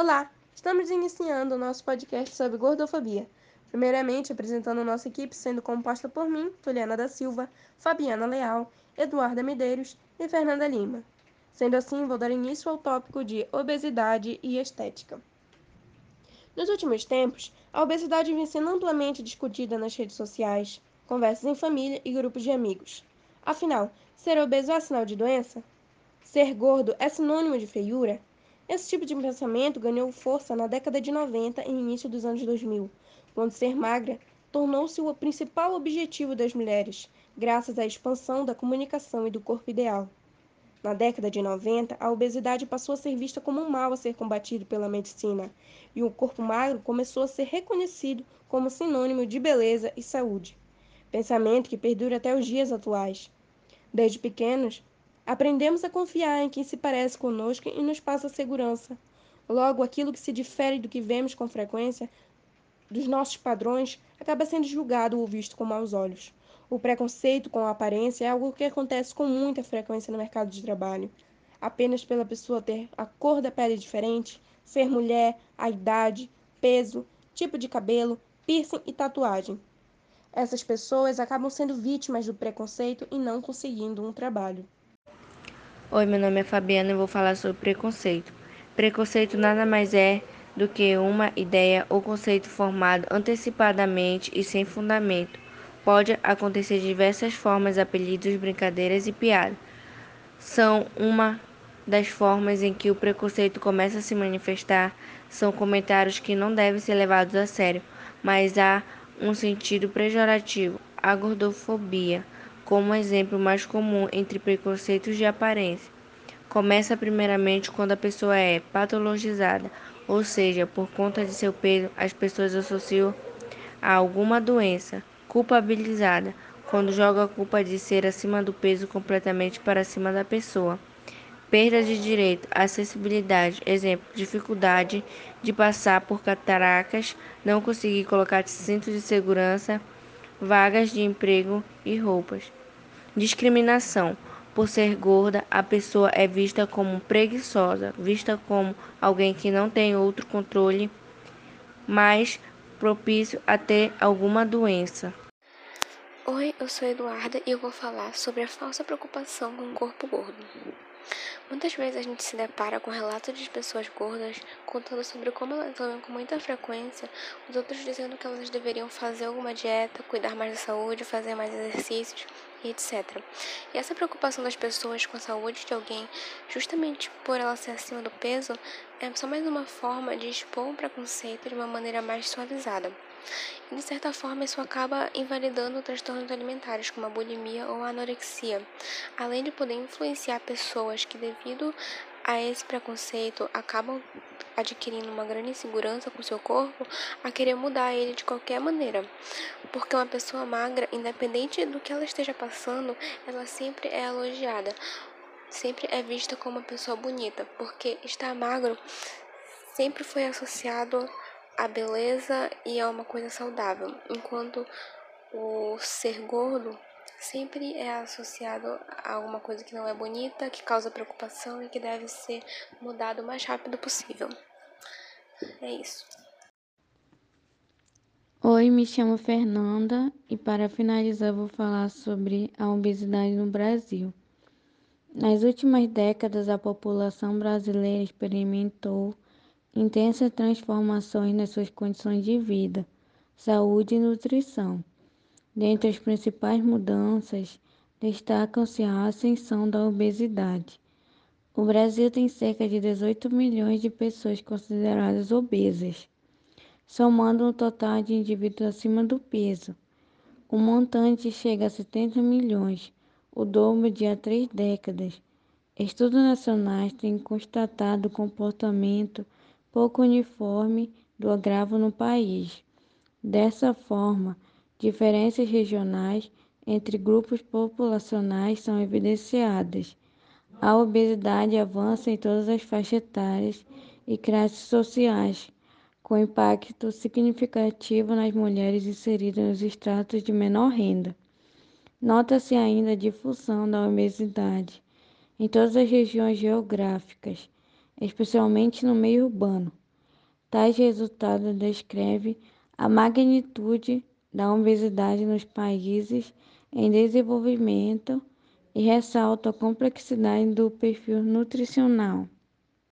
Olá, estamos iniciando o nosso podcast sobre gordofobia. Primeiramente, apresentando nossa equipe, sendo composta por mim, Juliana da Silva, Fabiana Leal, Eduarda Medeiros e Fernanda Lima. Sendo assim, vou dar início ao tópico de obesidade e estética. Nos últimos tempos, a obesidade vem sendo amplamente discutida nas redes sociais, conversas em família e grupos de amigos. Afinal, ser obeso é sinal de doença? Ser gordo é sinônimo de feiura? Esse tipo de pensamento ganhou força na década de 90 e início dos anos 2000, quando ser magra tornou-se o principal objetivo das mulheres, graças à expansão da comunicação e do corpo ideal. Na década de 90, a obesidade passou a ser vista como um mal a ser combatido pela medicina, e o corpo magro começou a ser reconhecido como sinônimo de beleza e saúde. Pensamento que perdura até os dias atuais. Desde pequenos, Aprendemos a confiar em quem se parece conosco e nos passa segurança. Logo, aquilo que se difere do que vemos com frequência dos nossos padrões acaba sendo julgado ou visto com maus olhos. O preconceito com a aparência é algo que acontece com muita frequência no mercado de trabalho. Apenas pela pessoa ter a cor da pele diferente, ser mulher, a idade, peso, tipo de cabelo, piercing e tatuagem. Essas pessoas acabam sendo vítimas do preconceito e não conseguindo um trabalho. Oi, meu nome é Fabiana e vou falar sobre preconceito. Preconceito nada mais é do que uma ideia ou conceito formado antecipadamente e sem fundamento. Pode acontecer de diversas formas, apelidos, brincadeiras e piadas. São uma das formas em que o preconceito começa a se manifestar. São comentários que não devem ser levados a sério, mas há um sentido pejorativo. A gordofobia como exemplo mais comum entre preconceitos de aparência. Começa primeiramente quando a pessoa é patologizada, ou seja, por conta de seu peso, as pessoas associam a alguma doença. Culpabilizada, quando joga a culpa de ser acima do peso completamente para cima da pessoa. Perda de direito, acessibilidade, exemplo, dificuldade de passar por cataracas, não conseguir colocar cinto de segurança, vagas de emprego e roupas. Discriminação. Por ser gorda, a pessoa é vista como preguiçosa, vista como alguém que não tem outro controle, mais propício a ter alguma doença. Oi, eu sou Eduarda e eu vou falar sobre a falsa preocupação com o corpo gordo. Muitas vezes a gente se depara com relatos de pessoas gordas contando sobre como elas vão com muita frequência, os outros dizendo que elas deveriam fazer alguma dieta, cuidar mais da saúde, fazer mais exercícios e etc. E essa preocupação das pessoas com a saúde de alguém, justamente por ela ser acima do peso, é só mais uma forma de expor o preconceito de uma maneira mais suavizada. E, de certa forma, isso acaba invalidando transtornos alimentares, como a bulimia ou a anorexia, além de poder influenciar pessoas que, devido a esse preconceito, acabam adquirindo uma grande insegurança com seu corpo, a querer mudar ele de qualquer maneira. Porque uma pessoa magra, independente do que ela esteja passando, ela sempre é elogiada, sempre é vista como uma pessoa bonita, porque estar magro sempre foi associado a beleza e a uma coisa saudável, enquanto o ser gordo sempre é associado a alguma coisa que não é bonita, que causa preocupação e que deve ser mudado o mais rápido possível. É isso. Oi, me chamo Fernanda e para finalizar vou falar sobre a obesidade no Brasil. Nas últimas décadas, a população brasileira experimentou intensas transformações nas suas condições de vida, saúde e nutrição. Dentre as principais mudanças, destacam-se a ascensão da obesidade. O Brasil tem cerca de 18 milhões de pessoas consideradas obesas, somando um total de indivíduos acima do peso. O montante chega a 70 milhões, o dobro de há três décadas. Estudos nacionais têm constatado comportamento pouco uniforme do agravo no país. Dessa forma, diferenças regionais entre grupos populacionais são evidenciadas. A obesidade avança em todas as faixas etárias e classes sociais, com impacto significativo nas mulheres inseridas nos estratos de menor renda. Nota-se ainda a difusão da obesidade em todas as regiões geográficas especialmente no meio urbano. Tais resultados descrevem a magnitude da obesidade nos países em desenvolvimento e ressaltam a complexidade do perfil nutricional.